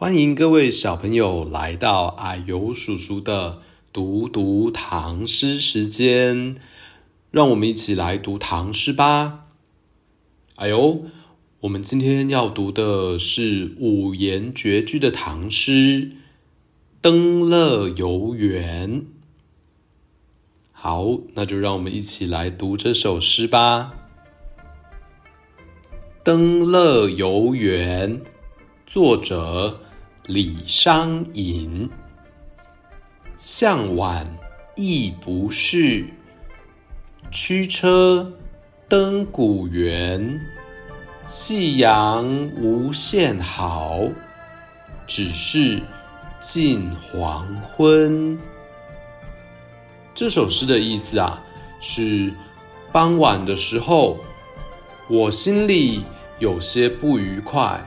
欢迎各位小朋友来到阿尤叔叔的读读唐诗时间，让我们一起来读唐诗吧。哎呦，我们今天要读的是五言绝句的唐诗《登乐游原》。好，那就让我们一起来读这首诗吧。《登乐游原》作者。李商隐，向晚意不适，驱车登古原。夕阳无限好，只是近黄昏。这首诗的意思啊，是傍晚的时候，我心里有些不愉快，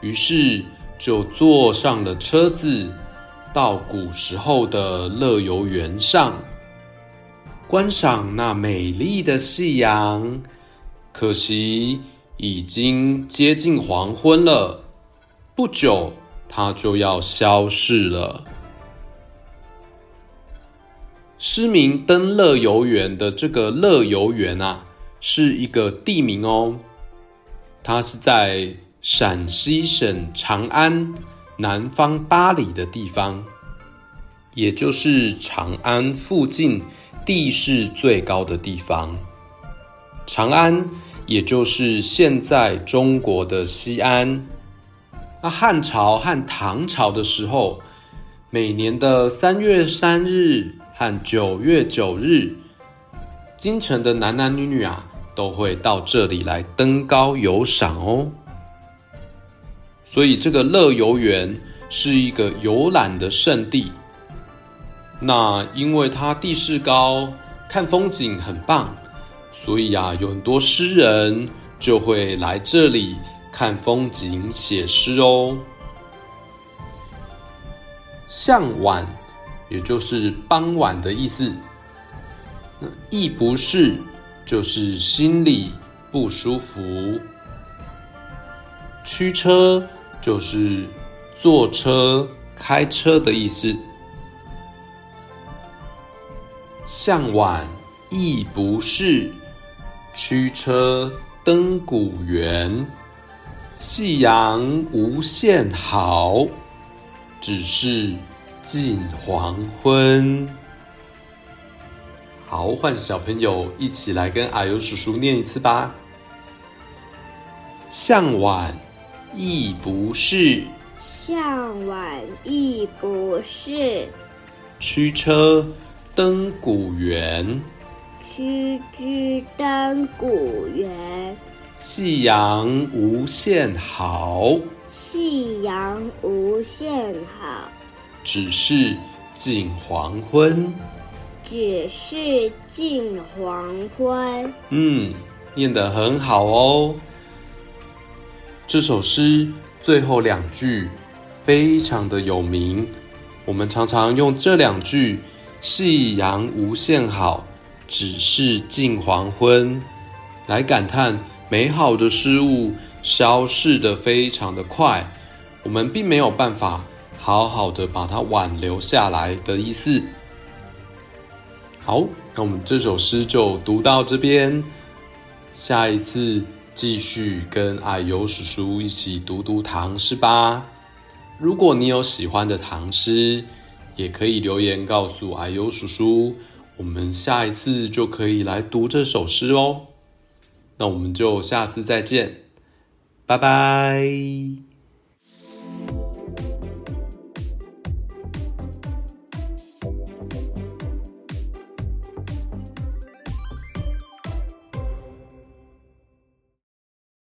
于是。就坐上了车子，到古时候的乐游原上观赏那美丽的夕阳。可惜已经接近黄昏了，不久它就要消逝了。诗名《登乐游原》的这个乐游原啊，是一个地名哦，它是在。陕西省长安南方八里的地方，也就是长安附近地势最高的地方。长安，也就是现在中国的西安。那汉朝和唐朝的时候，每年的三月三日和九月九日，京城的男男女女啊，都会到这里来登高游赏哦。所以这个乐游原是一个游览的胜地。那因为它地势高，看风景很棒，所以啊，有很多诗人就会来这里看风景、写诗哦。向晚，也就是傍晚的意思。那意不适，就是心里不舒服。驱车。就是坐车、开车的意思。向晚意不适，驱车登古原。夕阳无限好，只是近黄昏。好，换小朋友一起来跟啊呦叔叔念一次吧。向晚。意不是，向晚亦不是。驱车登古原，驱车登古原。夕阳无限好，夕阳无限好。只是近黄昏，只是近黄昏。嗯，念得很好哦。这首诗最后两句非常的有名，我们常常用这两句“夕阳无限好，只是近黄昏”来感叹美好的事物消逝得非常的快，我们并没有办法好好的把它挽留下来的意思。好，那我们这首诗就读到这边，下一次。继续跟阿尤叔叔一起读读唐诗吧。如果你有喜欢的唐诗，也可以留言告诉阿尤叔叔，我们下一次就可以来读这首诗哦。那我们就下次再见，拜拜。